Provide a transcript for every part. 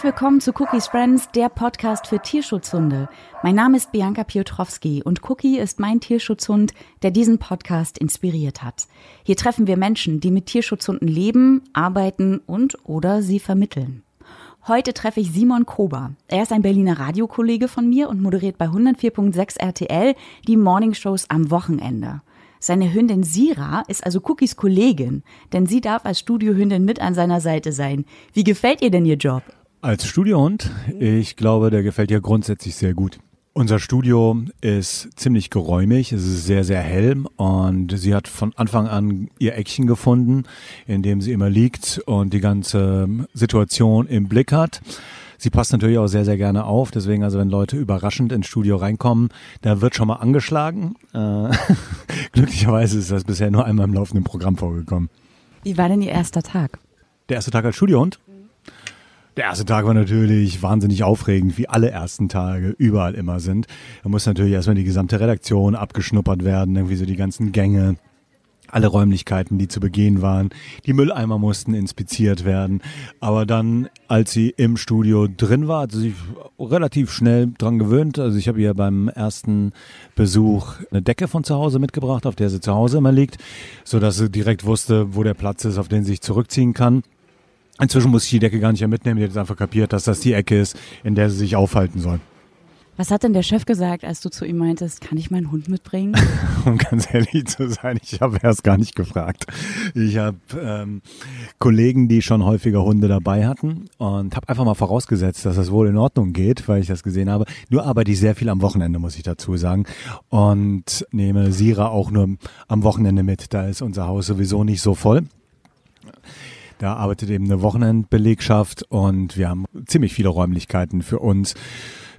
Herzlich willkommen zu Cookies Friends, der Podcast für Tierschutzhunde. Mein Name ist Bianca Piotrowski und Cookie ist mein Tierschutzhund, der diesen Podcast inspiriert hat. Hier treffen wir Menschen, die mit Tierschutzhunden leben, arbeiten und oder sie vermitteln. Heute treffe ich Simon Kober. Er ist ein Berliner Radiokollege von mir und moderiert bei 104.6 RTL die Morningshows am Wochenende. Seine Hündin Sira ist also Cookies Kollegin, denn sie darf als Studiohündin mit an seiner Seite sein. Wie gefällt ihr denn ihr Job? Als Studiohund, ich glaube, der gefällt ihr grundsätzlich sehr gut. Unser Studio ist ziemlich geräumig, es ist sehr, sehr hell und sie hat von Anfang an ihr Eckchen gefunden, in dem sie immer liegt und die ganze Situation im Blick hat. Sie passt natürlich auch sehr, sehr gerne auf. Deswegen, also wenn Leute überraschend ins Studio reinkommen, da wird schon mal angeschlagen. Äh, glücklicherweise ist das bisher nur einmal im laufenden Programm vorgekommen. Wie war denn Ihr erster Tag? Der erste Tag als Studiohund? Der erste Tag war natürlich wahnsinnig aufregend, wie alle ersten Tage überall immer sind. Da muss natürlich erstmal die gesamte Redaktion abgeschnuppert werden, irgendwie so die ganzen Gänge, alle Räumlichkeiten, die zu begehen waren. Die Mülleimer mussten inspiziert werden. Aber dann, als sie im Studio drin war, hat sie sich relativ schnell dran gewöhnt. Also ich habe ihr beim ersten Besuch eine Decke von zu Hause mitgebracht, auf der sie zu Hause immer liegt, so dass sie direkt wusste, wo der Platz ist, auf den sie sich zurückziehen kann. Inzwischen muss ich die Decke gar nicht mehr mitnehmen. Die hat jetzt einfach kapiert, dass das die Ecke ist, in der sie sich aufhalten soll. Was hat denn der Chef gesagt, als du zu ihm meintest, kann ich meinen Hund mitbringen? um ganz ehrlich zu sein, ich habe erst gar nicht gefragt. Ich habe ähm, Kollegen, die schon häufiger Hunde dabei hatten und habe einfach mal vorausgesetzt, dass das wohl in Ordnung geht, weil ich das gesehen habe. Nur arbeite ich sehr viel am Wochenende, muss ich dazu sagen. Und nehme Sira auch nur am Wochenende mit. Da ist unser Haus sowieso nicht so voll. Da arbeitet eben eine Wochenendbelegschaft und wir haben ziemlich viele Räumlichkeiten für uns.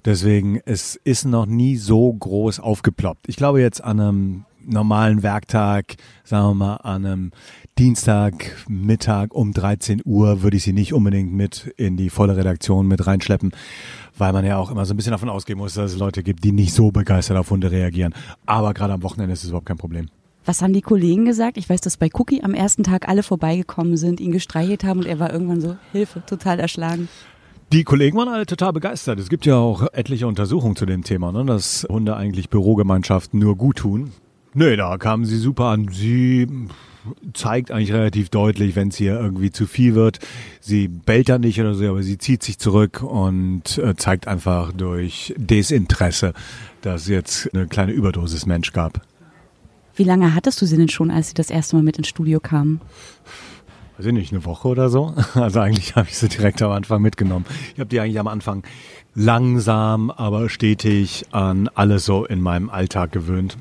Deswegen, es ist noch nie so groß aufgeploppt. Ich glaube jetzt an einem normalen Werktag, sagen wir mal an einem Dienstag, Mittag um 13 Uhr würde ich sie nicht unbedingt mit in die volle Redaktion mit reinschleppen, weil man ja auch immer so ein bisschen davon ausgehen muss, dass es Leute gibt, die nicht so begeistert auf Hunde reagieren. Aber gerade am Wochenende ist es überhaupt kein Problem. Was haben die Kollegen gesagt? Ich weiß, dass bei Cookie am ersten Tag alle vorbeigekommen sind, ihn gestreichelt haben und er war irgendwann so, Hilfe, total erschlagen. Die Kollegen waren alle total begeistert. Es gibt ja auch etliche Untersuchungen zu dem Thema, ne, dass Hunde eigentlich Bürogemeinschaften nur gut tun. Nee, da kamen sie super an. Sie zeigt eigentlich relativ deutlich, wenn es hier irgendwie zu viel wird. Sie bellt dann nicht oder so, aber sie zieht sich zurück und äh, zeigt einfach durch Desinteresse, dass es jetzt eine kleine Überdosis Mensch gab. Wie lange hattest du sie denn schon, als sie das erste Mal mit ins Studio kamen? weiß ich nicht, eine Woche oder so. Also eigentlich habe ich sie direkt am Anfang mitgenommen. Ich habe die eigentlich am Anfang langsam, aber stetig an alles so in meinem Alltag gewöhnt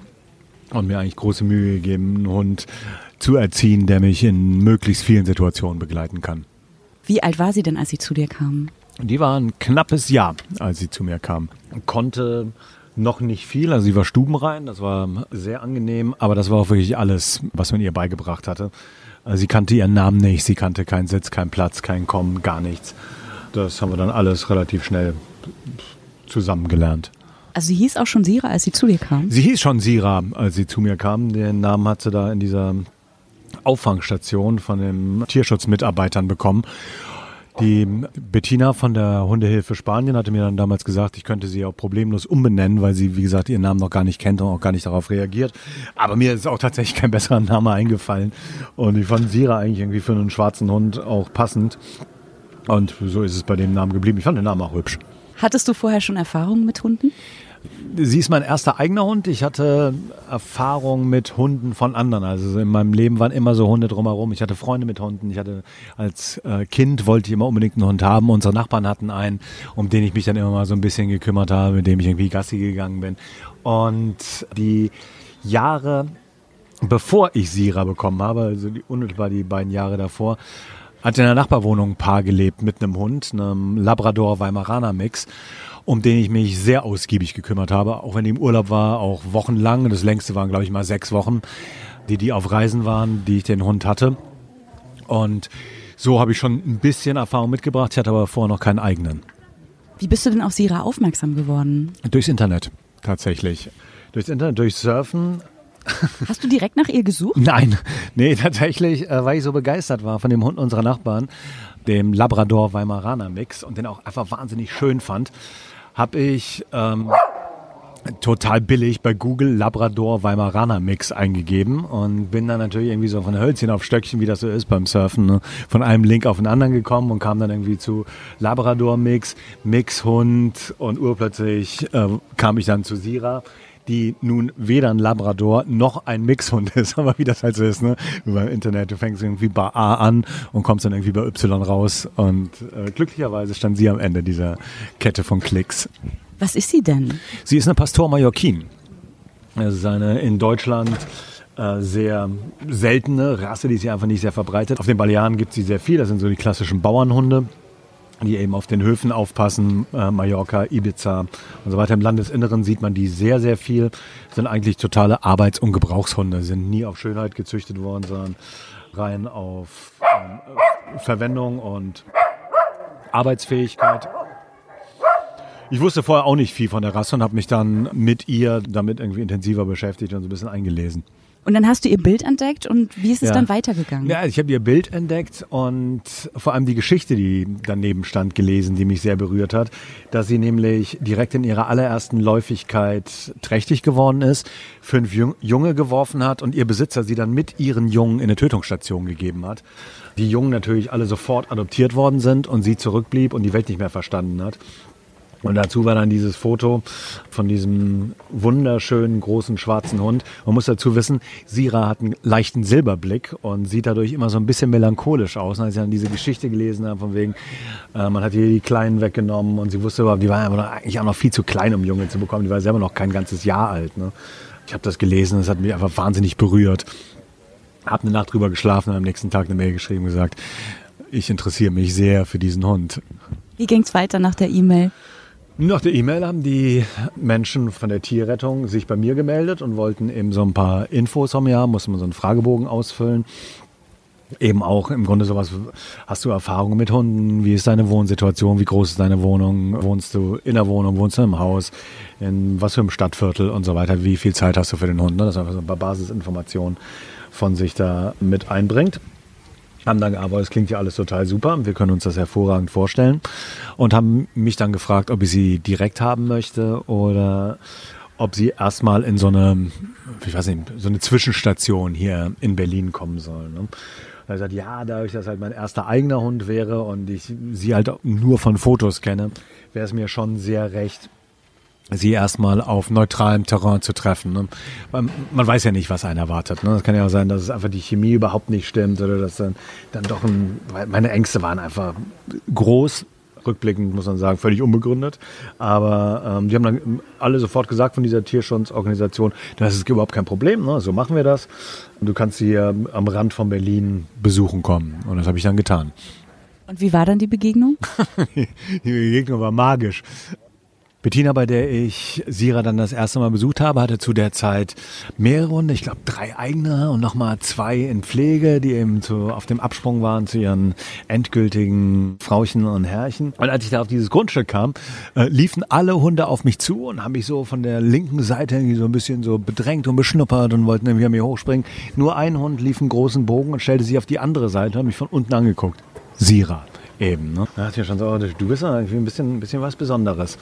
und mir eigentlich große Mühe gegeben, einen Hund zu erziehen, der mich in möglichst vielen Situationen begleiten kann. Wie alt war sie denn, als sie zu dir kam? Die war ein knappes Jahr, als sie zu mir kam. Konnte noch nicht viel, also sie war stubenrein, das war sehr angenehm, aber das war auch wirklich alles, was man ihr beigebracht hatte. Also sie kannte ihren Namen nicht, sie kannte keinen Sitz, keinen Platz, kein Kommen, gar nichts. Das haben wir dann alles relativ schnell zusammengelernt. Also sie hieß auch schon Sira, als sie zu dir kam? Sie hieß schon Sira, als sie zu mir kam. Den Namen hat sie da in dieser Auffangstation von den Tierschutzmitarbeitern bekommen. Die Bettina von der Hundehilfe Spanien hatte mir dann damals gesagt, ich könnte sie auch problemlos umbenennen, weil sie, wie gesagt, ihren Namen noch gar nicht kennt und auch gar nicht darauf reagiert. Aber mir ist auch tatsächlich kein besserer Name eingefallen. Und ich fand Sira eigentlich irgendwie für einen schwarzen Hund auch passend. Und so ist es bei dem Namen geblieben. Ich fand den Namen auch hübsch. Hattest du vorher schon Erfahrungen mit Hunden? Sie ist mein erster eigener Hund. Ich hatte Erfahrung mit Hunden von anderen. Also in meinem Leben waren immer so Hunde drumherum. Ich hatte Freunde mit Hunden. Ich hatte als äh, Kind wollte ich immer unbedingt einen Hund haben. Unsere Nachbarn hatten einen, um den ich mich dann immer mal so ein bisschen gekümmert habe, mit dem ich irgendwie Gassi gegangen bin. Und die Jahre, bevor ich Sira bekommen habe, also unmittelbar die beiden Jahre davor, hat in der Nachbarwohnung ein Paar gelebt mit einem Hund, einem Labrador-Weimaraner-Mix um den ich mich sehr ausgiebig gekümmert habe, auch wenn die im Urlaub war, auch wochenlang. Das längste waren, glaube ich, mal sechs Wochen, die die auf Reisen waren, die ich den Hund hatte. Und so habe ich schon ein bisschen Erfahrung mitgebracht. Ich hatte aber vorher noch keinen eigenen. Wie bist du denn auf Sira aufmerksam geworden? Durchs Internet, tatsächlich. Durchs Internet, durch Surfen Hast du direkt nach ihr gesucht? Nein, nee, tatsächlich, äh, weil ich so begeistert war von dem Hund unserer Nachbarn, dem Labrador Weimaraner Mix und den auch einfach wahnsinnig schön fand, habe ich ähm, total billig bei Google Labrador Weimaraner Mix eingegeben und bin dann natürlich irgendwie so von Hölzchen auf Stöckchen, wie das so ist beim Surfen, ne? von einem Link auf den anderen gekommen und kam dann irgendwie zu Labrador Mix, Mixhund und urplötzlich äh, kam ich dann zu Sira die nun weder ein Labrador noch ein Mixhund ist, aber wie das halt so ist, ne? Beim Internet, du fängst irgendwie bei A an und kommst dann irgendwie bei Y raus und äh, glücklicherweise stand sie am Ende dieser Kette von Klicks. Was ist sie denn? Sie ist eine Pastor Mallorquin. Das ist eine in Deutschland äh, sehr seltene Rasse, die ist hier einfach nicht sehr verbreitet. Auf den Balearen gibt es sie sehr viel. Das sind so die klassischen Bauernhunde die eben auf den Höfen aufpassen, äh, Mallorca, Ibiza und so weiter. Im Landesinneren sieht man die sehr, sehr viel. Sind eigentlich totale Arbeits- und Gebrauchshunde, sind nie auf Schönheit gezüchtet worden, sondern rein auf ähm, Verwendung und Arbeitsfähigkeit. Ich wusste vorher auch nicht viel von der Rasse und habe mich dann mit ihr damit irgendwie intensiver beschäftigt und so ein bisschen eingelesen. Und dann hast du ihr Bild entdeckt und wie ist es Ja. dann weitergegangen? Ja, ich habe ihr Bild entdeckt und vor allem die Geschichte, die daneben stand, gelesen, die mich sehr berührt hat, dass sie nämlich direkt in ihrer allerersten Läufigkeit trächtig geworden ist, fünf Jung- Junge geworfen hat und ihr Besitzer sie dann mit ihren Jungen in eine Tötungsstation gegeben hat. Die Jungen natürlich alle sofort adoptiert worden sind und sie zurückblieb und die Welt nicht mehr verstanden hat. Und dazu war dann dieses Foto von diesem wunderschönen großen schwarzen Hund. Man muss dazu wissen, Sira hat einen leichten Silberblick und sieht dadurch immer so ein bisschen melancholisch aus. Und als ich dann diese Geschichte gelesen habe, von wegen, äh, man hat ihr die Kleinen weggenommen und sie wusste überhaupt, die war eigentlich auch noch viel zu klein, um Junge zu bekommen. Die war selber noch kein ganzes Jahr alt. Ne? Ich habe das gelesen, das hat mich einfach wahnsinnig berührt. Hab eine Nacht drüber geschlafen und am nächsten Tag eine Mail geschrieben und gesagt, ich interessiere mich sehr für diesen Hund. Wie ging's weiter nach der E-Mail? Nach der E-Mail haben die Menschen von der Tierrettung sich bei mir gemeldet und wollten eben so ein paar Infos von mir haben, musste man so einen Fragebogen ausfüllen. Eben auch im Grunde sowas, hast du Erfahrungen mit Hunden? Wie ist deine Wohnsituation? Wie groß ist deine Wohnung? Wohnst du in der Wohnung? Wohnst du im Haus? In was für einem Stadtviertel und so weiter? Wie viel Zeit hast du für den Hund? ne? Das ist einfach so ein paar Basisinformationen von sich da mit einbringt haben dann aber es klingt ja alles total super, wir können uns das hervorragend vorstellen und haben mich dann gefragt, ob ich sie direkt haben möchte oder ob sie erstmal in so eine, ich weiß nicht, so eine Zwischenstation hier in Berlin kommen soll. Ne? Da ich gesagt, ja, dadurch, dass halt mein erster eigener Hund wäre und ich sie halt nur von Fotos kenne, wäre es mir schon sehr recht, sie erstmal auf neutralem Terrain zu treffen. Ne? Man, man weiß ja nicht, was einen erwartet. Ne? Es kann ja auch sein, dass es einfach die Chemie überhaupt nicht stimmt oder dass dann, dann doch ein, meine Ängste waren einfach groß. Rückblickend muss man sagen, völlig unbegründet. Aber ähm, die haben dann alle sofort gesagt von dieser Tierschutzorganisation, das ist überhaupt kein Problem, ne? so machen wir das. Und du kannst sie hier am Rand von Berlin besuchen kommen. Und das habe ich dann getan. Und wie war dann die Begegnung? Die Begegnung war magisch. Bettina, bei der ich Sira dann das erste Mal besucht habe, hatte zu der Zeit mehrere Hunde, ich glaube drei eigene und nochmal zwei in Pflege, die eben zu, auf dem Absprung waren zu ihren endgültigen Frauchen und Herrchen. Und als ich da auf dieses Grundstück kam, äh, liefen alle Hunde auf mich zu und haben mich so von der linken Seite irgendwie so ein bisschen so bedrängt und beschnuppert und wollten irgendwie an mir hochspringen. Nur ein Hund lief einen großen Bogen und stellte sich auf die andere Seite und hat mich von unten angeguckt. Sira. Eben, ne? Da dachte mir schon so, oh, du bist ja ein bisschen, ein bisschen was Besonderes.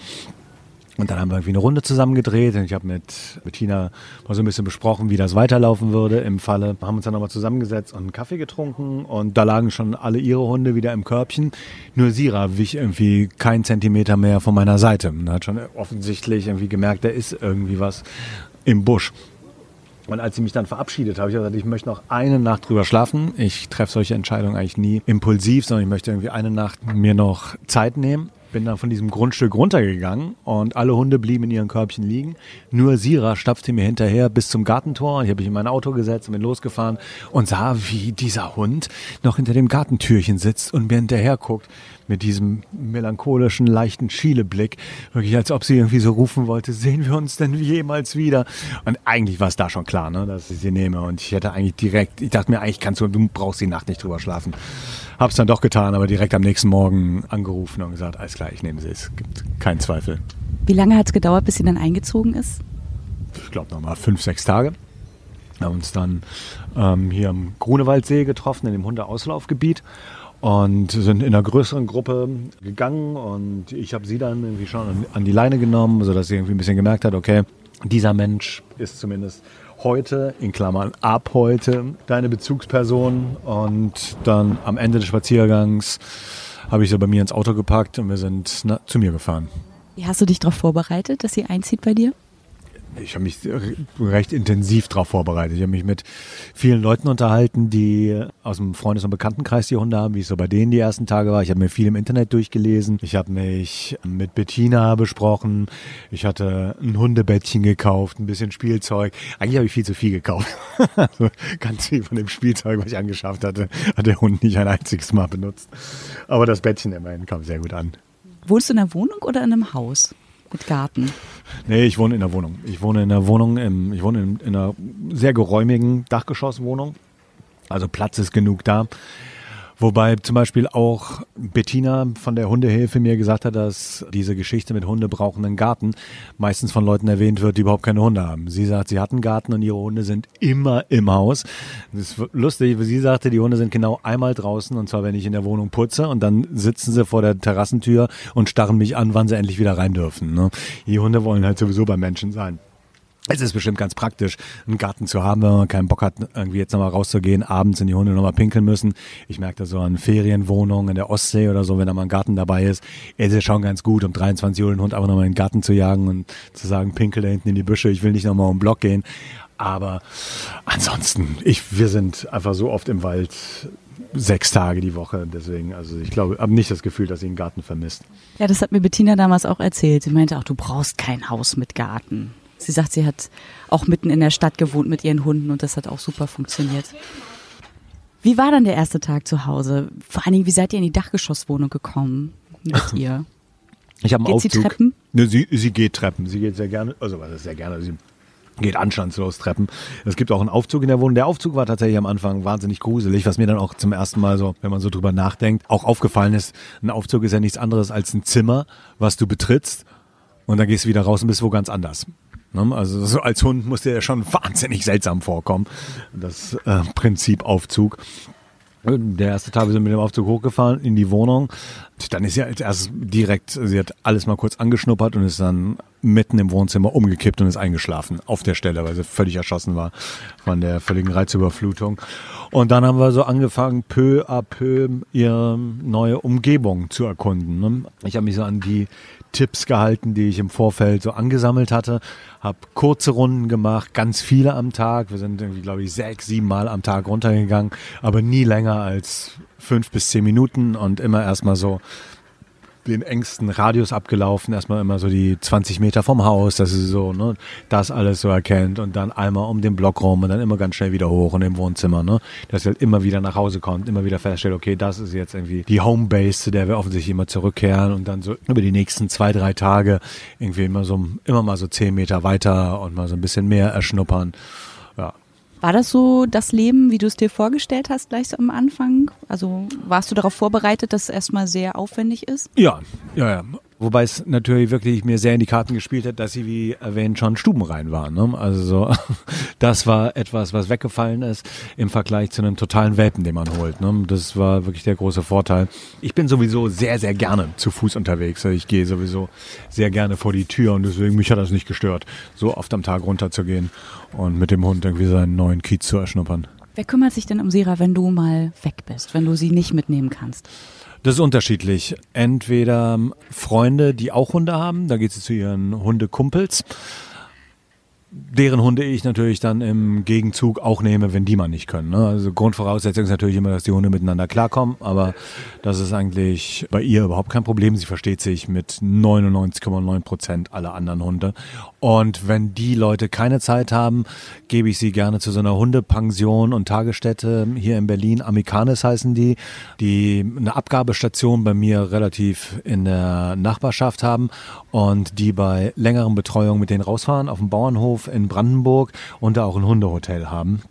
Und dann haben wir irgendwie eine Runde zusammen gedreht und ich habe mit Bettina mal so ein bisschen besprochen, wie das weiterlaufen würde im Falle. Wir haben uns dann nochmal zusammengesetzt und einen Kaffee getrunken und da lagen schon alle ihre Hunde wieder im Körbchen. Nur Sira wich irgendwie kein Zentimeter mehr von meiner Seite. Und hat schon offensichtlich irgendwie gemerkt, da ist irgendwie was im Busch. Und als sie mich dann verabschiedet, habe ich gesagt, ich möchte noch eine Nacht drüber schlafen. Ich treffe solche Entscheidungen eigentlich nie impulsiv, sondern ich möchte irgendwie eine Nacht mir noch Zeit nehmen. Bin dann von diesem Grundstück runtergegangen und alle Hunde blieben in ihren Körbchen liegen. Nur Sira stapfte mir hinterher bis zum Gartentor. Ich habe mich in mein Auto gesetzt und bin losgefahren und sah, wie dieser Hund noch hinter dem Gartentürchen sitzt und mir hinterher guckt mit diesem melancholischen, leichten Schieleblick. Wirklich, als ob sie irgendwie so rufen wollte, sehen wir uns denn jemals wieder? Und eigentlich war es da schon klar, ne, dass ich sie nehme. Und ich hätte eigentlich direkt, ich dachte mir, eigentlich kannst du, du brauchst die Nacht nicht drüber schlafen. Hab's dann doch getan, aber direkt am nächsten Morgen angerufen und gesagt, alles klar, ich nehme sie, es gibt keinen Zweifel. Wie lange hat es gedauert, bis sie dann eingezogen ist? Ich glaube nochmal fünf, sechs Tage. Wir haben uns dann ähm, hier am Grunewaldsee getroffen, in dem Hundeauslaufgebiet und sind in einer größeren Gruppe gegangen und ich habe sie dann irgendwie schon an, die Leine genommen, sodass sie irgendwie ein bisschen gemerkt hat, okay, dieser Mensch ist zumindest heute, in Klammern ab heute, deine Bezugsperson. Und dann am Ende des Spaziergangs habe ich sie bei mir ins Auto gepackt und wir sind na, zu mir gefahren. Wie hast du dich darauf vorbereitet, dass sie einzieht bei dir? Ich habe mich recht intensiv darauf vorbereitet. Ich habe mich mit vielen Leuten unterhalten, die aus dem Freundes- und Bekanntenkreis die Hunde haben, wie es so bei denen die ersten Tage war. Ich habe mir viel im Internet durchgelesen. Ich habe mich mit Bettina besprochen. Ich hatte ein Hundebettchen gekauft, ein bisschen Spielzeug. Eigentlich habe ich viel zu viel gekauft. also ganz viel von dem Spielzeug, was ich angeschafft hatte, hat der Hund nicht ein einziges Mal benutzt. Aber das Bettchen immerhin kam sehr gut an. Wohnst du in einer Wohnung oder in einem Haus? Mit Garten? Nee, ich wohne in der Wohnung. Ich wohne in der Wohnung, im, ich wohne in, in einer sehr geräumigen Dachgeschosswohnung. Also Platz ist genug da. Wobei zum Beispiel auch Bettina von der Hundehilfe mir gesagt hat, dass diese Geschichte mit Hunde brauchen einen Garten meistens von Leuten erwähnt wird, die überhaupt keine Hunde haben. Sie sagt, sie hat einen Garten und ihre Hunde sind immer im Haus. Das ist lustig, sie sagte, die Hunde sind genau einmal draußen und zwar, wenn ich in der Wohnung putze und dann sitzen sie vor der Terrassentür und starren mich an, wann sie endlich wieder rein dürfen. Ne? Die Hunde wollen halt sowieso beim Menschen sein. Es ist bestimmt ganz praktisch, einen Garten zu haben, wenn man keinen Bock hat, irgendwie jetzt nochmal rauszugehen, abends in die Hunde nochmal pinkeln müssen. Ich merke das so an Ferienwohnungen in der Ostsee oder so, wenn da mal ein Garten dabei ist. Es ist schon ganz gut, um 23 Uhr den Hund einfach nochmal in den Garten zu jagen und zu sagen, pinkel da hinten in die Büsche, ich will nicht nochmal um den Block gehen. Aber ansonsten, ich, wir sind einfach so oft im Wald, sechs Tage die Woche. Deswegen, also ich glaube, habe nicht das Gefühl, dass sie einen Garten vermisst. Ja, das hat mir Bettina damals auch erzählt. Sie meinte auch, du brauchst kein Haus mit Garten. Sie sagt, sie hat auch mitten in der Stadt gewohnt mit ihren Hunden und das hat auch super funktioniert. Wie war dann der erste Tag zu Hause? Vor allen Dingen, wie seid ihr in die Dachgeschosswohnung gekommen mit ihr? Ich habe einen geht Aufzug. sie Treppen? Ne, sie, sie geht Treppen. Sie geht sehr gerne, also was ist sehr gerne, sie geht anstandslos Treppen. Es gibt auch einen Aufzug in der Wohnung. Der Aufzug war tatsächlich am Anfang wahnsinnig gruselig, was mir dann auch zum ersten Mal so, wenn man so drüber nachdenkt, auch aufgefallen ist. Ein Aufzug ist ja nichts anderes als ein Zimmer, was du betrittst und dann gehst du wieder raus und bist wo ganz anders. Ne? Also so als Hund muss dir ja schon wahnsinnig seltsam vorkommen, das äh, Prinzip Aufzug. Der erste Tag, wir sind mit dem Aufzug hochgefahren in die Wohnung. Dann ist sie als erstes direkt, sie hat alles mal kurz angeschnuppert und ist dann mitten im Wohnzimmer umgekippt und ist eingeschlafen auf der Stelle, weil sie völlig erschossen war von der völligen Reizüberflutung. Und dann haben wir so angefangen, peu à peu ihre neue Umgebung zu erkunden. Ne? Ich habe mich so an die Tipps gehalten, die ich im Vorfeld so angesammelt hatte. Habe kurze Runden gemacht, ganz viele am Tag. Wir sind irgendwie, glaube ich, sechs, sieben Mal am Tag runtergegangen, aber nie länger als fünf bis zehn Minuten und immer erstmal so den engsten Radius abgelaufen, erstmal immer so die 20 Meter vom Haus, dass sie so, ne, das alles so erkennt und dann einmal um den Block rum und dann immer ganz schnell wieder hoch in dem Wohnzimmer, ne, dass sie halt immer wieder nach Hause kommt, immer wieder feststellt, okay, das ist jetzt irgendwie die Homebase, zu der wir offensichtlich immer zurückkehren und dann so über die nächsten zwei, drei Tage irgendwie immer so, immer mal so zehn Meter weiter und mal so ein bisschen mehr erschnuppern. Ja, war das so das Leben, wie du es dir vorgestellt hast, gleich so am Anfang? Also warst du darauf vorbereitet, dass es erstmal sehr aufwendig ist? Ja, ja, ja. Wobei es natürlich wirklich mir sehr in die Karten gespielt hat, dass sie, wie erwähnt, schon stubenrein war. Ne? Also so, das war etwas, was weggefallen ist im Vergleich zu einem totalen Welpen, den man holt. Ne? Das war wirklich der große Vorteil. Ich bin sowieso sehr, sehr gerne zu Fuß unterwegs. Ich gehe sowieso sehr gerne vor die Tür und deswegen mich hat das nicht gestört, so oft am Tag runterzugehen und mit dem Hund irgendwie seinen neuen Kiez zu erschnuppern. Wer kümmert sich denn um Sira, wenn du mal weg bist, wenn du sie nicht mitnehmen kannst? Das ist unterschiedlich. Entweder Freunde, die auch Hunde haben, da geht sie zu ihren Hundekumpels deren Hunde ich natürlich dann im Gegenzug auch nehme, wenn die mal nicht können. Ne? Also Grundvoraussetzung ist natürlich immer, dass die Hunde miteinander klarkommen, aber das ist eigentlich bei ihr überhaupt kein Problem. Sie versteht sich mit 99,9 Prozent aller anderen Hunde. Und wenn die Leute keine Zeit haben, gebe ich sie gerne zu so einer Hundepension und Tagesstätte hier in Berlin. Amerikanis heißen die, die eine Abgabestation bei mir relativ in der Nachbarschaft haben und die bei längeren Betreuungen mit denen rausfahren auf dem Bauernhof in Brandenburg und da auch ein Hundehotel haben.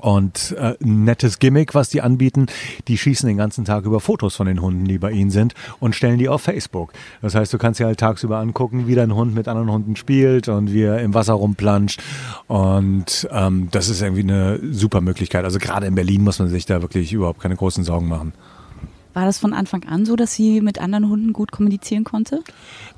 Und äh, nettes Gimmick, was die anbieten, die schießen den ganzen Tag über Fotos von den Hunden, die bei ihnen sind und stellen die auf Facebook. Das heißt, du kannst dir halt tagsüber angucken, wie dein Hund mit anderen Hunden spielt und wie er im Wasser rumplanscht. Und ähm, das ist irgendwie eine super Möglichkeit. Also gerade in Berlin muss man sich da wirklich überhaupt keine großen Sorgen machen. War das von Anfang an so, dass sie mit anderen Hunden gut kommunizieren konnte?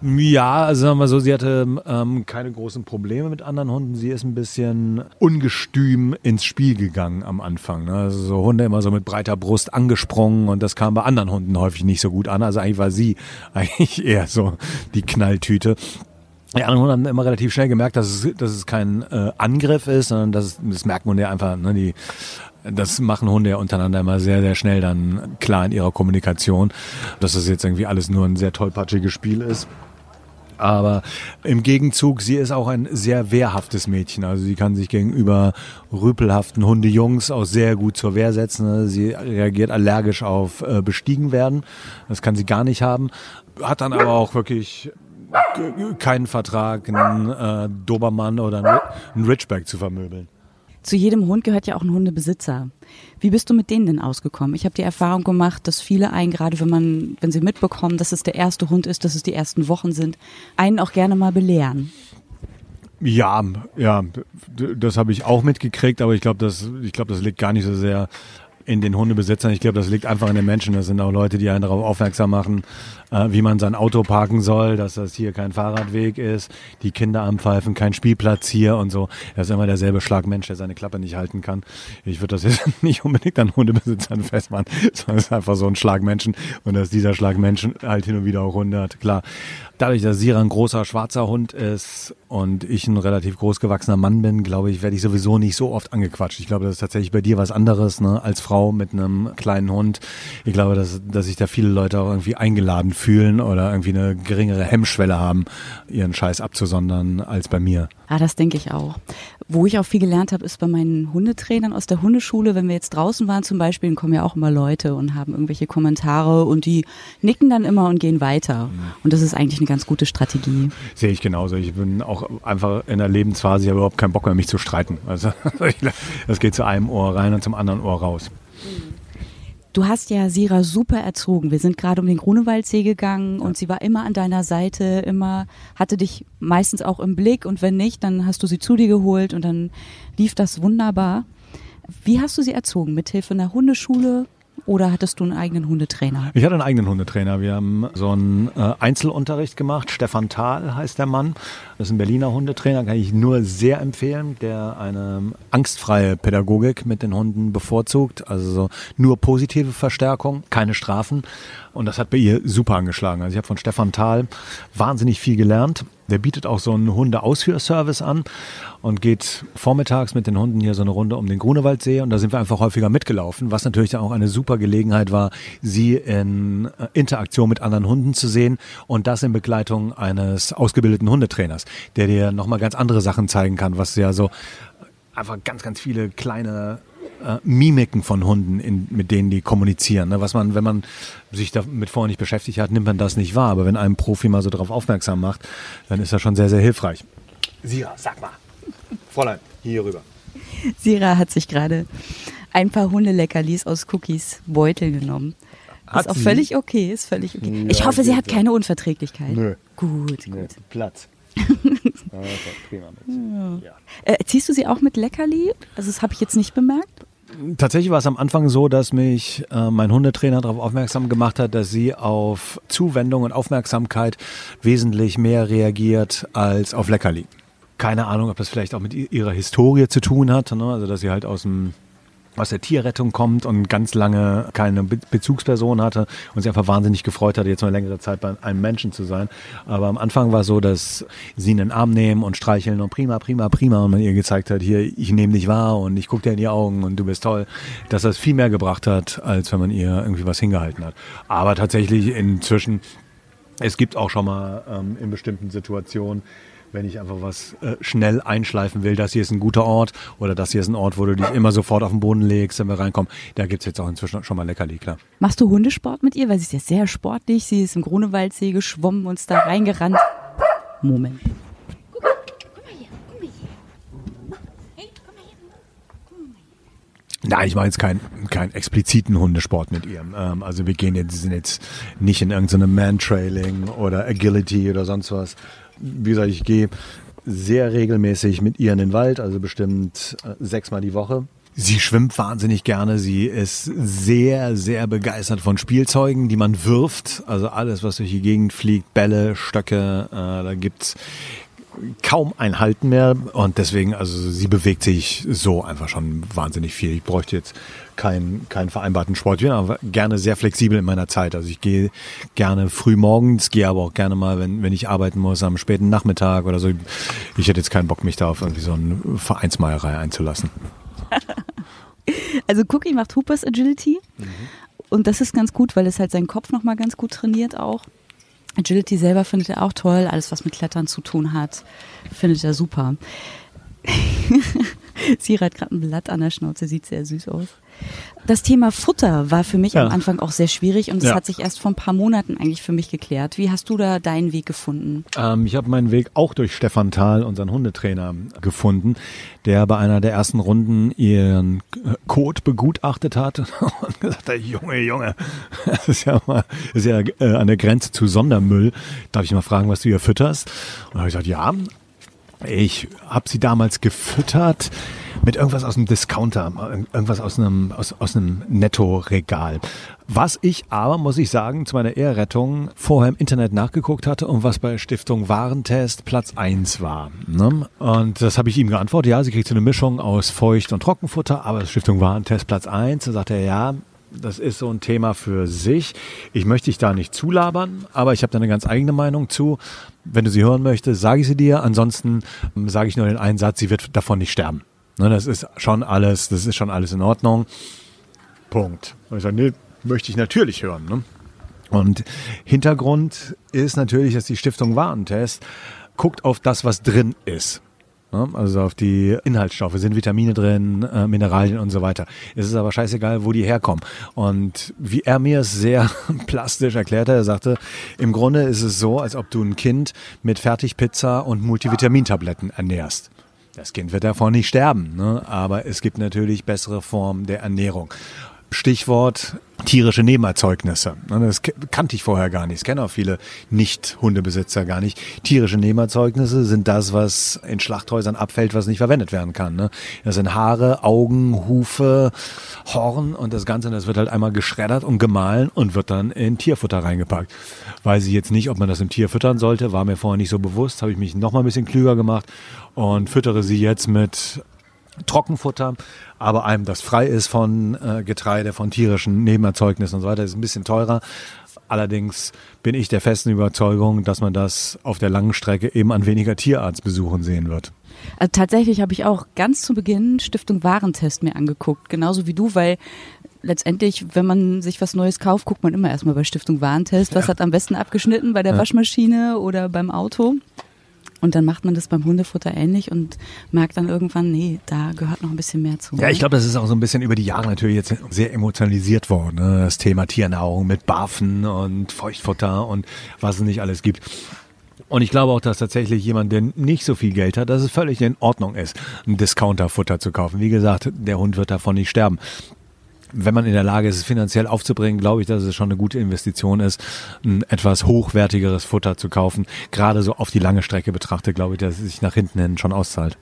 Ja, also sagen wir mal so, sie hatte ähm, keine großen Probleme mit anderen Hunden. Sie ist ein bisschen ungestüm ins Spiel gegangen am Anfang. Ne? Also so Hunde immer so mit breiter Brust angesprungen und das kam bei anderen Hunden häufig nicht so gut an. Also eigentlich war sie eigentlich eher so die Knalltüte. Die anderen Hunde haben immer relativ schnell gemerkt, dass es, dass es kein äh, Angriff ist, sondern dass, das merkt man ja einfach, ne, die das machen Hunde ja untereinander immer sehr, sehr schnell dann klar in ihrer Kommunikation, dass das jetzt irgendwie alles nur ein sehr tollpatschiges Spiel ist. Aber im Gegenzug, sie ist auch ein sehr wehrhaftes Mädchen. Also sie kann sich gegenüber rüpelhaften Hundejungs auch sehr gut zur Wehr setzen. Sie reagiert allergisch auf äh, bestiegen werden. Das kann sie gar nicht haben. Hat dann aber auch wirklich keinen Vertrag, einen äh, Dobermann oder einen Ridgeback zu vermöbeln. Zu jedem Hund gehört ja auch ein Hundebesitzer. Wie bist du mit denen denn ausgekommen? Ich habe die Erfahrung gemacht, dass viele einen, gerade wenn man, wenn sie mitbekommen, dass es der erste Hund ist, dass es die ersten Wochen sind, einen auch gerne mal belehren. Ja, ja, das habe ich auch mitgekriegt, aber ich glaube, das, ich glaube, das liegt gar nicht so sehr in den Hundebesitzern. Ich glaube, das liegt einfach an den Menschen. Das sind auch Leute, die einen darauf aufmerksam machen, äh, wie man sein Auto parken soll, dass das hier kein Fahrradweg ist, die Kinder anpfeifen, kein Spielplatz hier und so. Er ist immer derselbe Schlagmensch, der seine Klappe nicht halten kann. Ich würde das jetzt nicht unbedingt an Hundebesitzern festmachen, sondern es ist einfach so ein Schlagmenschen und dass dieser Schlagmenschen halt hin und wieder auch Hunde hat. Klar, dadurch, dass Sira ein großer schwarzer Hund ist und ich ein relativ großgewachsener Mann bin, glaube ich, werde ich sowieso nicht so oft angequatscht. Ich glaube, das ist tatsächlich bei dir was anderes, ne, als Frau mit einem kleinen Hund. Ich glaube, dass, dass sich da viele Leute auch irgendwie eingeladen fühlen oder irgendwie eine geringere Hemmschwelle haben, ihren Scheiß abzusondern als bei mir. Ah, das denke ich auch. Wo ich auch viel gelernt habe, ist bei meinen Hundetrainern aus der Hundeschule, wenn wir jetzt draußen waren zum Beispiel, dann kommen ja auch immer Leute und haben irgendwelche Kommentare und die nicken dann immer und gehen weiter. Mhm. Und das ist eigentlich eine ganz gute Strategie. Sehe ich genauso. Ich bin auch einfach in der Lebensphase, ich habe überhaupt keinen Bock mehr, mich zu streiten. Also das geht zu einem Ohr rein und zum anderen Ohr raus. Du hast ja Sira super erzogen. Wir sind gerade um den Grunewaldsee gegangen ja. und sie war immer an deiner Seite, immer hatte dich meistens auch im Blick und wenn nicht, dann hast du sie zu dir geholt und dann lief das wunderbar. Wie hast du sie erzogen? Mithilfe einer Hundeschule? Oder hattest du einen eigenen Hundetrainer? Ich hatte einen eigenen Hundetrainer. Wir haben so einen äh, Einzelunterricht gemacht. Stefan Thal heißt der Mann. Das ist ein Berliner Hundetrainer, kann ich nur sehr empfehlen, der eine angstfreie Pädagogik mit den Hunden bevorzugt. Also so nur positive Verstärkung, keine Strafen. Und das hat bei ihr super angeschlagen. Also ich habe von Stefan Thal wahnsinnig viel gelernt. Der bietet auch so einen Hundeausführservice an und geht vormittags mit den Hunden hier so eine Runde um den Grunewaldsee. Und da sind wir einfach häufiger mitgelaufen, was natürlich dann auch eine super Gelegenheit war, sie in äh, Interaktion mit anderen Hunden zu sehen. Und das in Begleitung eines ausgebildeten Hundetrainers, der dir nochmal ganz andere Sachen zeigen kann, was ja so einfach ganz, ganz viele kleine äh, Mimiken von Hunden, in, mit denen die kommunizieren. Ne? Was man, wenn man sich damit vorher nicht beschäftigt hat, nimmt man das nicht wahr. Aber wenn ein Profi mal so darauf aufmerksam macht, dann ist das schon sehr, sehr hilfreich. Sira, sag mal. Fräulein, hier rüber. Sira hat sich gerade ein paar Hundeleckerlis aus Cookies Beutel genommen. Hat ist auch sie? völlig okay, ist völlig okay. Ja, ich hoffe, sie hat keine Unverträglichkeit. Nö. Gut, Nö. gut. Platz. prima mit. Ja. Äh, ziehst du sie auch mit Leckerli? Also das habe ich jetzt nicht bemerkt. Tatsächlich war es am Anfang so, dass mich äh, mein Hundetrainer darauf aufmerksam gemacht hat, dass sie auf Zuwendung und Aufmerksamkeit wesentlich mehr reagiert als auf Leckerli. Keine Ahnung, ob das vielleicht auch mit ihrer Historie zu tun hat, ne? also dass sie halt aus dem aus der Tierrettung kommt und ganz lange keine Be Bezugsperson hatte und sich einfach wahnsinnig gefreut hatte, jetzt mal längere Zeit bei einem Menschen zu sein. Aber am Anfang war es so, dass sie in den Arm nehmen und streicheln und prima, prima, prima und man ihr gezeigt hat, hier, ich nehme dich wahr und ich gucke dir in die Augen und du bist toll, dass das viel mehr gebracht hat, als wenn man ihr irgendwie was hingehalten hat. Aber tatsächlich inzwischen, es gibt auch schon mal ähm, in bestimmten Situationen, wenn ich einfach was äh, schnell einschleifen will, das hier ist ein guter Ort oder das hier ist ein Ort, wo du dich immer sofort auf den Boden legst, wenn wir reinkommen. Da gibt's jetzt auch inzwischen schon mal Leckerli, klar. Machst du Hundesport mit ihr? Weil sie ist ja sehr sportlich. Sie ist im Grunewaldsee geschwommen und ist da reingerannt. Moment. Nein, ich mache jetzt keinen keinen expliziten Hundesport mit ihr. Ähm, also wir gehen jetzt, sind jetzt nicht in irgendeinem Man-Trailing oder Agility oder sonst was. Wie gesagt, ich gehe sehr regelmäßig mit ihr in den Wald, also bestimmt äh, sechsmal die Woche. Sie schwimmt wahnsinnig gerne. Sie ist sehr, sehr begeistert von Spielzeugen, die man wirft. Also alles, was durch die Gegend fliegt, Bälle, Stöcke, äh, da gibt's kaum ein Halten mehr und deswegen, also sie bewegt sich so einfach schon wahnsinnig viel. Ich bräuchte jetzt keinen, keinen vereinbarten Sport. Ich bin aber gerne sehr flexibel in meiner Zeit. Also ich gehe gerne früh morgens, gehe aber auch gerne mal, wenn, wenn ich arbeiten muss, am späten Nachmittag oder so. Ich hätte jetzt keinen Bock, mich da auf irgendwie so eine Vereinsmeierei einzulassen. also Cookie macht Hoopers Agility mhm. und das ist ganz gut, weil es halt seinen Kopf nochmal ganz gut trainiert auch. Agility selber findet er auch toll, alles was mit Klettern zu tun hat, findet er super. Sie hat gerade ein Blatt an der Schnauze, sieht sehr süß aus. Das Thema Futter war für mich ja. am Anfang auch sehr schwierig und es ja. hat sich erst vor ein paar Monaten eigentlich für mich geklärt. Wie hast du da deinen Weg gefunden? Ähm, ich habe meinen Weg auch durch Stefan Thal, unseren Hundetrainer, gefunden, der bei einer der ersten Runden ihren Code begutachtet hat und gesagt hat, Junge, Junge, das ist ja, mal, ist ja äh, an der Grenze zu Sondermüll. Darf ich mal fragen, was du hier fütterst? Und da habe ich gesagt, ja, ich habe sie damals gefüttert mit irgendwas aus einem Discounter, irgendwas aus einem, aus, aus einem Netto-Regal. Was ich aber, muss ich sagen, zu meiner Ehrrettung vorher im Internet nachgeguckt hatte und was bei Stiftung Warentest Platz eins war. Ne? Und das habe ich ihm geantwortet, ja, sie kriegt so eine Mischung aus Feucht- und Trockenfutter, aber Stiftung Warentest Platz eins. Da sagt er, ja, das ist so ein Thema für sich. Ich möchte dich da nicht zulabern, aber ich habe da eine ganz eigene Meinung zu. Wenn du sie hören möchtest, sage ich sie dir. Ansonsten ähm, sage ich nur den einen Satz, sie wird davon nicht sterben. Ne, das ist schon alles, das ist schon alles in Ordnung. Punkt. Und ich sage, nee, möchte ich natürlich hören. Ne? Und Hintergrund ist natürlich, dass die Stiftung Warentest guckt auf das, was drin ist. Ne? Also auf die Inhaltsstoffe sind Vitamine drin, äh, Mineralien und so weiter. Es ist aber scheißegal, wo die herkommen. Und wie er mir es sehr plastisch erklärte, er sagte, im Grunde ist es so, als ob du ein Kind mit Fertigpizza und Multivitamintabletten ernährst. Das Kind wird davon nicht sterben, ne? aber es gibt natürlich bessere Formen der Ernährung. Stichwort tierische Nebenerzeugnisse. Ne, das kannte ich vorher gar nicht. Das kennen auch viele Nicht-Hundebesitzer gar nicht. Tierische Nebenerzeugnisse sind das, was in Schlachthäusern abfällt, was nicht verwendet werden kann. Ne? Das sind Haare, Augen, Hufe, Horn und das Ganze, das wird halt einmal geschreddert und gemahlen und wird dann in Tierfutter reingepackt. Weiß ich jetzt nicht, ob man das im Tier füttern sollte, war mir vorher nicht so bewusst, habe ich mich noch mal ein bisschen klüger gemacht und füttere sie jetzt mit Trockenfutter, aber einem, das frei ist von äh, Getreide, von tierischen Nebenerzeugnissen und so weiter, ist ein bisschen teurer. Allerdings bin ich der festen Überzeugung, dass man das auf der langen Strecke eben an weniger Tierarztbesuchen sehen wird. Also tatsächlich habe ich auch ganz zu Beginn Stiftung Warentest mir angeguckt, genauso wie du, weil letztendlich, wenn man sich was Neues kauft, guckt man immer erstmal bei Stiftung Warentest, was ja. hat am besten abgeschnitten bei der ja. Waschmaschine oder beim Auto. Und dann macht man das beim Hundefutter ähnlich und merkt dann irgendwann, nee, da gehört noch ein bisschen mehr zu. Ja, ich glaube, das ist auch so ein bisschen über die Jahre natürlich jetzt sehr emotionalisiert worden. Ne? Das Thema Tiernahrung mit Barfen und Feuchtfutter und was es nicht alles gibt. Und ich glaube auch, dass tatsächlich jemand, der nicht so viel Geld hat, dass es völlig in Ordnung ist, ein Discounterfutter zu kaufen. Wie gesagt, der Hund wird davon nicht sterben wenn man in der Lage ist, es finanziell aufzubringen, glaube ich, dass es schon eine gute Investition ist, ein etwas hochwertigeres Futter zu kaufen. Gerade so auf die lange Strecke betrachtet, glaube ich, dass es sich nach hinten hin schon auszahlt.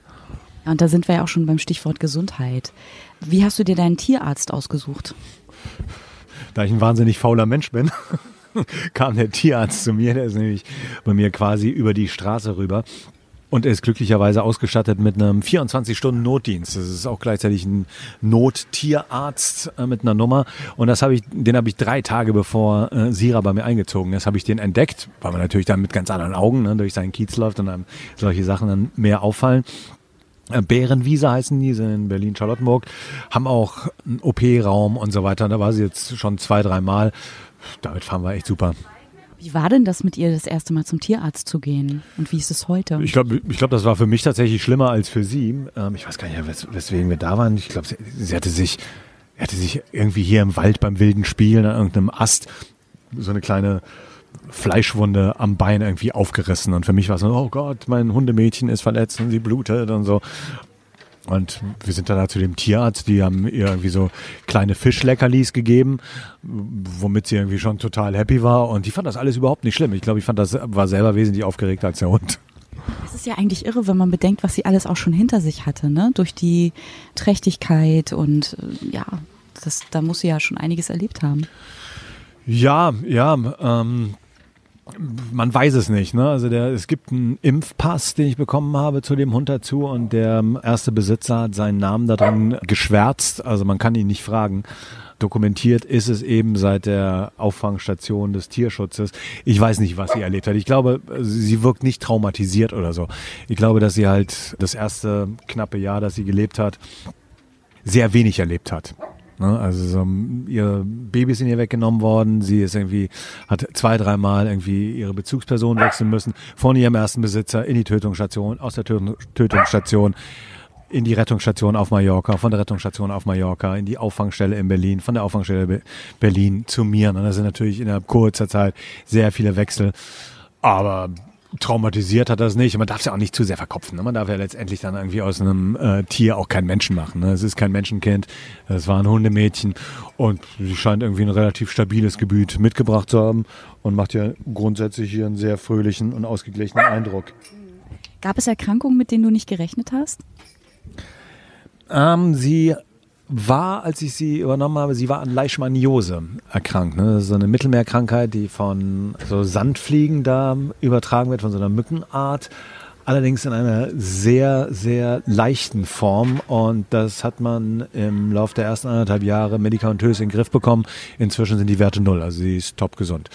und da sind wir ja auch schon beim Stichwort Gesundheit. Wie hast du dir deinen Tierarzt ausgesucht? Da ich ein wahnsinnig fauler Mensch bin, kam der Tierarzt zu mir, der ist nämlich bei mir quasi über die Straße rüber und er ist glücklicherweise ausgestattet mit einem 24-Stunden-Notdienst. Das ist auch gleichzeitig ein Nottierarzt äh, mit einer Nummer. Und das habe ich, den habe ich drei Tage bevor äh, Sira bei mir eingezogen ist, habe ich den entdeckt, weil man natürlich dann mit ganz anderen Augen ne, durch seinen Kiez läuft und dann solche Sachen dann mehr auffallen. Äh, Bärenwiese heißen die, sind in Berlin-Charlottenburg, haben auch einen OP-Raum und so weiter. Da war sie jetzt schon zwei, dreimal. Damit fahren wir echt super. Wie war denn das mit ihr, das erste Mal zum Tierarzt zu gehen? Und wie ist es heute? Ich glaube, ich glaub, das war für mich tatsächlich schlimmer als für sie. Ähm, ich weiß gar nicht, wes weswegen wir da waren. Ich glaube, sie, sie, hatte sich, hatte sich irgendwie hier im Wald beim wilden Spielen an irgendeinem Ast so eine kleine Fleischwunde am Bein irgendwie aufgerissen. Und für mich war es so, oh Gott, mein Hundemädchen ist verletzt und sie blutet und so. Und wir sind dann da zu dem Tierarzt, die haben ihr irgendwie so kleine Fischleckerlis gegeben, womit sie irgendwie schon total happy war. Und die fand das alles überhaupt nicht schlimm. Ich glaube, ich fand das war selber wesentlich aufgeregter als der Hund. Es ist ja eigentlich irre, wenn man bedenkt, was sie alles auch schon hinter sich hatte, ne? Durch die Trächtigkeit und äh, ja, das, da muss sie ja schon einiges erlebt haben. Ja, ja, ähm, man weiß es nicht. Ne? Also der, es gibt einen Impfpass, den ich bekommen habe zu dem Hund dazu und der erste Besitzer hat seinen Namen da dran geschwärzt. Also man kann ihn nicht fragen. Dokumentiert ist es eben seit der Auffangstation des Tierschutzes. Ich weiß nicht, was sie erlebt hat. Ich glaube, sie wirkt nicht traumatisiert oder so. Ich glaube, dass sie halt das erste knappe Jahr, das sie gelebt hat, sehr wenig erlebt hat. Ne? Also so, ihre Babys sind ihr weggenommen worden. Sie ist irgendwie, hat zwei, dreimal irgendwie ihre Bezugsperson wechseln müssen. Von ihrem ersten Besitzer in die Tötungsstation, aus der Tötungsstation in die Rettungsstation auf Mallorca, von der Rettungsstation auf Mallorca, in die Auffangstelle in Berlin, von der Auffangstelle Berlin zu mir. Und das sind natürlich innerhalb kurzer Zeit sehr viele Wechsel. Aber traumatisiert hat das nicht. Man darf es ja auch nicht zu sehr verkopfen. Ne? Man darf ja letztendlich dann irgendwie aus einem äh, Tier auch keinen Menschen machen. Ne? Es ist kein Menschenkind, es war ein Hundemädchen und sie scheint irgendwie ein relativ stabiles Gebiet mitgebracht zu haben und macht ja grundsätzlich hier einen sehr fröhlichen und ausgeglichenen Eindruck. Gab es Erkrankungen, mit denen du nicht gerechnet hast? Ähm, sie war, als ich sie übernommen habe, sie war an Leishmaniose erkrankt. Ne? Das ist so eine Mittelmeerkrankheit, die von so Sandfliegen da übertragen wird, von so einer Mückenart. Allerdings in einer sehr, sehr leichten Form. Und das hat man im Laufe der ersten anderthalb Jahre medikamentös in den Griff bekommen. Inzwischen sind die Werte null, also sie ist top gesund.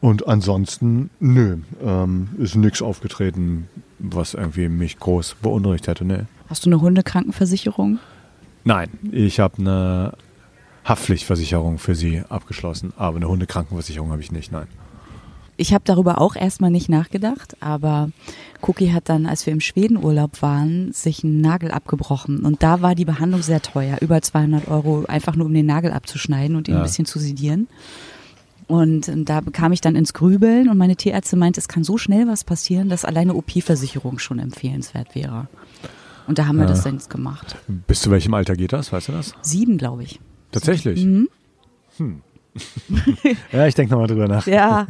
Und ansonsten, nö, ähm, ist nichts aufgetreten, was irgendwie mich groß beunruhigt hätte. Nee. Hast du eine Hundekrankenversicherung? Nein, ich habe eine Haftpflichtversicherung für sie abgeschlossen, aber eine Hundekrankenversicherung habe ich nicht, nein. Ich habe darüber auch erstmal nicht nachgedacht, aber Cookie hat dann, als wir im Schwedenurlaub waren, sich einen Nagel abgebrochen. Und da war die Behandlung sehr teuer, über 200 Euro, einfach nur um den Nagel abzuschneiden und ihn ja. ein bisschen zu sedieren. Und da bekam ich dann ins Grübeln und meine Tierärztin meinte, es kann so schnell was passieren, dass alleine OP-Versicherung schon empfehlenswert wäre. Und da haben wir ja. das dann jetzt gemacht. Bis zu welchem Alter geht das? Weißt du das? Sieben, glaube ich. Tatsächlich? Mhm. Hm. ja, ich denke nochmal drüber nach. Ja.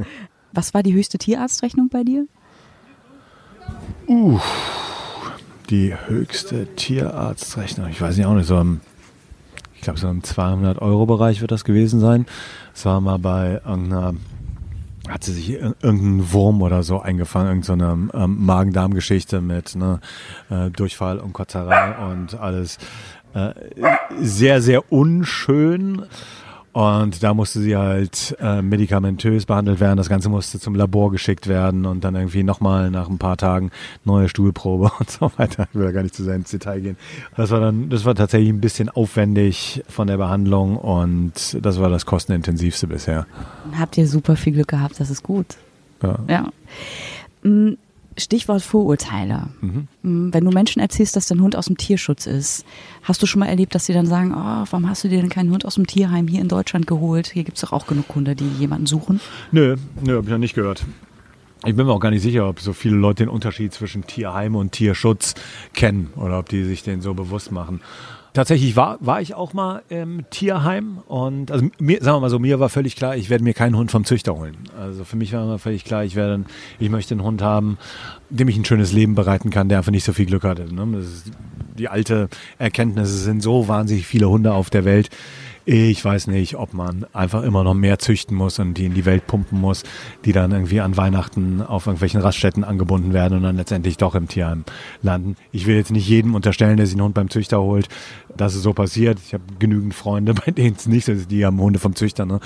Was war die höchste Tierarztrechnung bei dir? Uh, die höchste Tierarztrechnung. Ich weiß nicht auch nicht, so im, ich glaube, so im 200-Euro-Bereich wird das gewesen sein. Es war mal bei irgendeiner hat sie sich irgendeinen Wurm oder so eingefangen, irgendeine ähm, Magen-Darm-Geschichte mit ne, äh, Durchfall und Kotzerei und alles äh, sehr, sehr unschön. Und da musste sie halt äh, medikamentös behandelt werden. Das Ganze musste zum Labor geschickt werden und dann irgendwie nochmal nach ein paar Tagen neue Stuhlprobe und so weiter. Ich will da gar nicht zu sehr ins Detail gehen. Das war dann, das war tatsächlich ein bisschen aufwendig von der Behandlung und das war das kostenintensivste bisher. Habt ihr super viel Glück gehabt, das ist gut. Ja. ja. Stichwort Vorurteile. Mhm. Mm, wenn du Menschen erzählst, dass dein Hund aus dem Tierschutz ist, hast du schon mal erlebt, dass sie dann sagen, oh, warum hast du dir denn keinen Hund aus dem Tierheim hier in Deutschland geholt? Hier gibt es doch auch genug Hunde, die jemanden suchen. Nö, nö, habe ich noch nicht gehört. Ich bin mir auch gar nicht sicher, ob so viele Leute den Unterschied zwischen Tierheim und Tierschutz kennen oder ob die sich den so bewusst machen. Tatsächlich war, war ich auch mal im Tierheim und also mir, sagen wir mal so, mir war völlig klar, ich werde mir keinen Hund vom Züchter holen. Also für mich war immer völlig klar, ich werde, ich möchte einen Hund haben, dem ich ein schönes Leben bereiten kann, der einfach nicht so viel Glück hatte. Ne? Die alte Erkenntnis, es sind so wahnsinnig viele Hunde auf der Welt ich weiß nicht, ob man einfach immer noch mehr züchten muss und die in die Welt pumpen muss, die dann irgendwie an Weihnachten auf irgendwelchen Raststätten angebunden werden und dann letztendlich doch im Tierheim landen. Ich will jetzt nicht jedem unterstellen, der sich einen Hund beim Züchter holt, dass es so passiert. Ich habe genügend Freunde, bei denen es nicht ist. Die haben Hunde vom Züchter. Ne?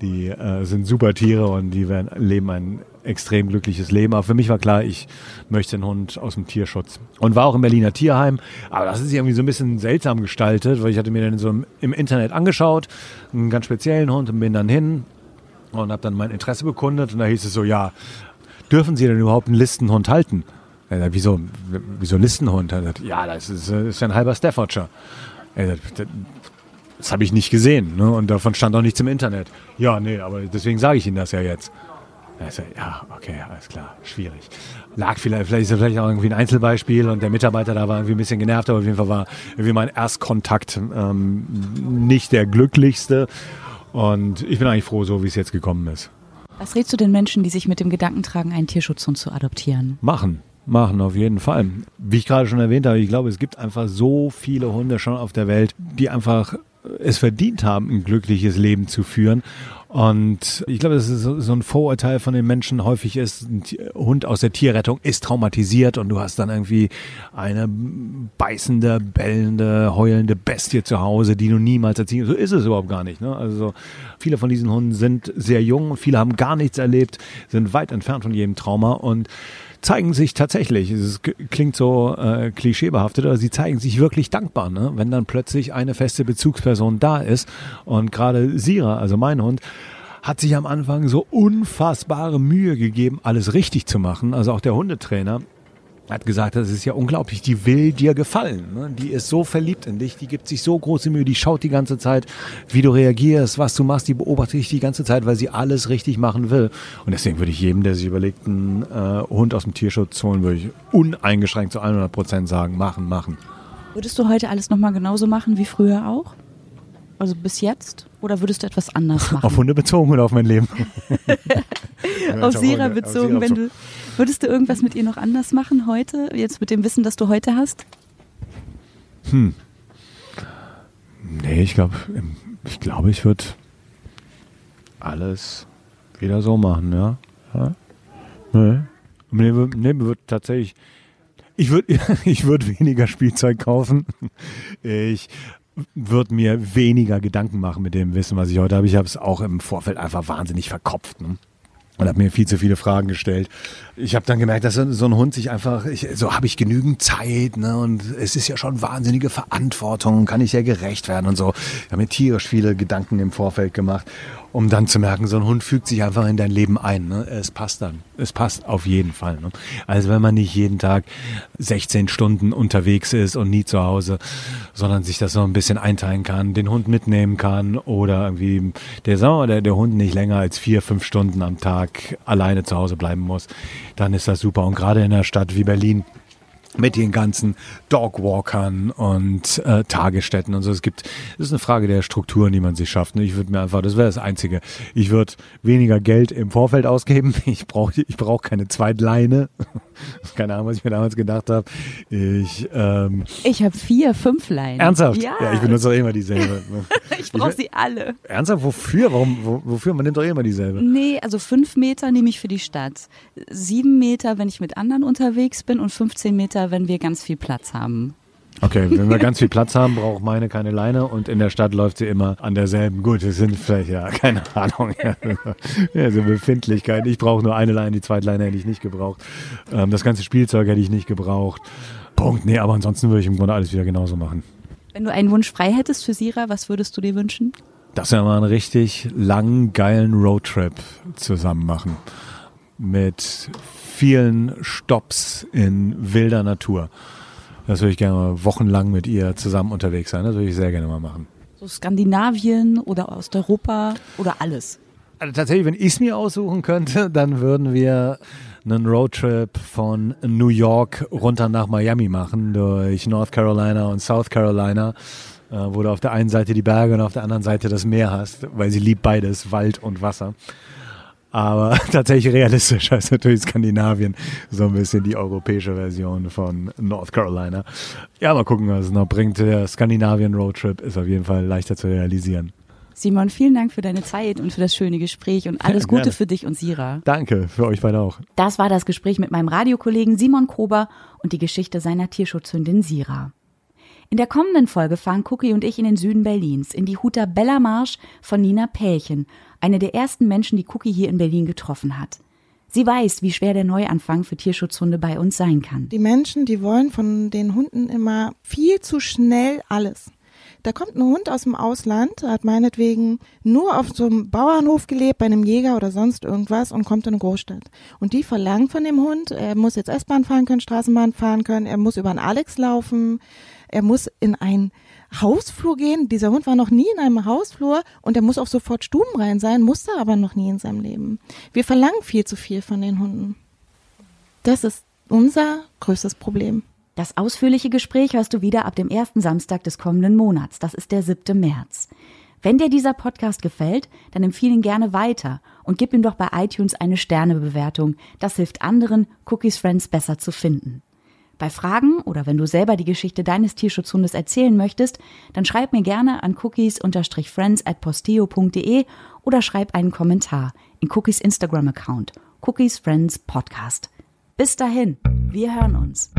Die äh, sind super Tiere und die werden, leben ein extrem glückliches Leben. Aber für mich war klar, ich möchte einen Hund aus dem Tierschutz. Und war auch im Berliner Tierheim. Aber das ist irgendwie so ein bisschen seltsam gestaltet, weil ich hatte mir dann so im Internet angeschaut, einen ganz speziellen Hund und bin dann hin und habe dann mein Interesse bekundet. Und da hieß es so, ja, dürfen Sie denn überhaupt einen Listenhund halten? Wieso, wieso Listenhund? Ja, das ist, das ist ein halber Staffordshire. Das habe ich nicht gesehen. Ne? Und davon stand auch nichts im Internet. Ja, nee, aber deswegen sage ich Ihnen das ja jetzt. Also, ja, okay, alles klar, schwierig. Lag vielleicht, vielleicht ist es vielleicht auch irgendwie ein Einzelbeispiel und der Mitarbeiter da war irgendwie ein bisschen genervt, aber auf jeden Fall war irgendwie mein Erstkontakt ähm, nicht der glücklichste. Und ich bin eigentlich froh, so wie es jetzt gekommen ist. Was rätst du den Menschen, die sich mit dem Gedanken tragen, einen Tierschutzhund zu adoptieren? Machen. Machen, auf jeden Fall. Wie ich gerade schon erwähnt habe, ich glaube, es gibt einfach so viele Hunde schon auf der Welt, die einfach es verdient haben, ein glückliches Leben zu führen. Und ich glaube, das ist so ein Vorurteil von den Menschen häufig ist, ein Hund aus der Tierrettung ist traumatisiert und du hast dann irgendwie eine beißende, bellende, heulende Bestie zu Hause, die du niemals erziehen. So ist es überhaupt gar nicht. Ne? Also viele von diesen Hunden sind sehr jung, viele haben gar nichts erlebt, sind weit entfernt von jedem Trauma und zeigen sich tatsächlich, es klingt so äh, klischeebehaftet, aber sie zeigen sich wirklich dankbar, ne? wenn dann plötzlich eine feste Bezugsperson da ist. Und gerade Sira, also mein Hund, hat sich am Anfang so unfassbare Mühe gegeben, alles richtig zu machen. Also auch der Hundetrainer hat gesagt, das ist ja unglaublich, die will dir gefallen. Ne? Die ist so verliebt in dich, die gibt sich so große Mühe, die schaut die ganze Zeit, wie du reagierst, was du machst, die beobachtet dich die ganze Zeit, weil sie alles richtig machen will. Und deswegen würde ich jedem, der sich überlegt, einen äh, Hund aus dem Tierschutz holen, würde ich uneingeschränkt zu 100 Prozent sagen, machen, machen. Würdest du heute alles nochmal genauso machen wie früher auch? Also bis jetzt? Oder würdest du etwas anders machen? Auf Hunde bezogen oder auf mein Leben? auf Sira bezogen, wenn du Würdest du irgendwas mit ihr noch anders machen heute, jetzt mit dem Wissen, das du heute hast? Hm. Nee, ich glaube, ich glaube, ich würde alles wieder so machen, ja. ja? Nee. Nee, nee, wird tatsächlich. Ich würde ich würd weniger Spielzeug kaufen. Ich würde mir weniger Gedanken machen mit dem Wissen, was ich heute habe. Ich habe es auch im Vorfeld einfach wahnsinnig verkopft. Ne? Und habe mir viel zu viele Fragen gestellt. Ich habe dann gemerkt, dass so ein Hund sich einfach, ich, so habe ich genügend Zeit, ne? Und es ist ja schon wahnsinnige Verantwortung, kann ich ja gerecht werden und so. Ich habe mir tierisch viele Gedanken im Vorfeld gemacht um dann zu merken, so ein Hund fügt sich einfach in dein Leben ein. Ne? Es passt dann. Es passt auf jeden Fall. Ne? Also wenn man nicht jeden Tag 16 Stunden unterwegs ist und nie zu Hause, sondern sich das so ein bisschen einteilen kann, den Hund mitnehmen kann oder irgendwie der, sagen wir, der, der Hund nicht länger als vier, fünf Stunden am Tag alleine zu Hause bleiben muss, dann ist das super. Und gerade in einer Stadt wie Berlin, mit den ganzen Dogwalkern und äh, Tagesstätten und so. Es gibt, es ist eine Frage der Strukturen, die man sich schafft. Ich würde mir einfach, das wäre das Einzige. Ich würde weniger Geld im Vorfeld ausgeben. Ich brauche ich brauch keine Zweitleine. keine Ahnung, was ich mir damals gedacht habe. Ich, ähm, ich habe vier, fünf Leinen. Ernsthaft? Ja. ja ich benutze doch immer dieselbe. ich brauche sie alle. Ernsthaft? Wofür? Warum, wo, wofür? Man nimmt doch immer dieselbe. Nee, also fünf Meter nehme ich für die Stadt. Sieben Meter, wenn ich mit anderen unterwegs bin und 15 Meter besser, wenn wir ganz viel Platz haben. Okay, wenn wir ganz viel Platz haben, braucht meine keine Leine und in der Stadt läuft sie immer an derselben. Gut, es sind vielleicht, ja, keine Ahnung. Ja, so Befindlichkeit. Ich brauche nur eine Leine, die zweite Leine hätte ich nicht gebraucht. Ähm, das ganze Spielzeug hätte ich nicht gebraucht. Punkt. Nee, aber ansonsten würde ich im Grunde alles wieder genauso machen. Wenn du einen Wunsch frei hättest für Sira, was würdest du dir wünschen? Dass wir mal einen richtig langen, geilen Roadtrip zusammen machen. Mit vielen Stops in wilder Natur. Das würde ich gerne mal wochenlang mit ihr zusammen unterwegs sein. Das würde ich sehr gerne mal machen. So Skandinavien oder Osteuropa oder alles? Also tatsächlich, wenn ich es mir aussuchen könnte, dann würden wir einen Roadtrip von New York runter nach Miami machen, durch North Carolina und South Carolina, äh, wo du auf der einen Seite die Berge und auf der anderen Seite das Meer hast, weil sie liebt beides, Wald und Wasser. Aber tatsächlich realistischer ist natürlich Skandinavien so ein bisschen die europäische Version von North Carolina. Ja, mal gucken, was es noch bringt. Der Skandinavien Roadtrip ist auf jeden Fall leichter zu realisieren. Simon, vielen Dank für deine Zeit und für das schöne Gespräch und alles Gute Gerne. für dich und Sira. Danke, für euch beide auch. Das war das Gespräch mit meinem Radiokollegen Simon Kober und die Geschichte seiner Tierschutzhündin Sira. In der kommenden Folge fahren Cookie und ich in den Süden Berlins, in die Huta Bella Marsch von Nina Pälchen, eine der ersten Menschen, die Cookie hier in Berlin getroffen hat. Sie weiß, wie schwer der Neuanfang für Tierschutzhunde bei uns sein kann. Die Menschen, die wollen von den Hunden immer viel zu schnell alles. Da kommt ein Hund aus dem Ausland, hat meinetwegen nur auf so einem Bauernhof gelebt, bei einem Jäger oder sonst irgendwas und kommt in eine Großstadt. Und die verlangen von dem Hund, er muss jetzt S-Bahn fahren können, Straßenbahn fahren können, er muss über einen Alex laufen, er muss in ein Hausflur gehen. Dieser Hund war noch nie in einem Hausflur und er muss auch sofort stubenrein sein, musste aber noch nie in seinem Leben. Wir verlangen viel zu viel von den Hunden. Das ist unser größtes Problem. Das ausführliche Gespräch hörst du wieder ab dem ersten Samstag des kommenden Monats. Das ist der 7. März. Wenn dir dieser Podcast gefällt, dann empfehle ihn gerne weiter und gib ihm doch bei iTunes eine Sternebewertung. Das hilft anderen, Cookies Friends besser zu finden. Bei Fragen oder wenn du selber die Geschichte deines Tierschutzhundes erzählen möchtest, dann schreib mir gerne an cookies-friends at posteo.de oder schreib einen Kommentar in Cookies Instagram-Account, Cookies Friends Podcast. Bis dahin, wir hören uns.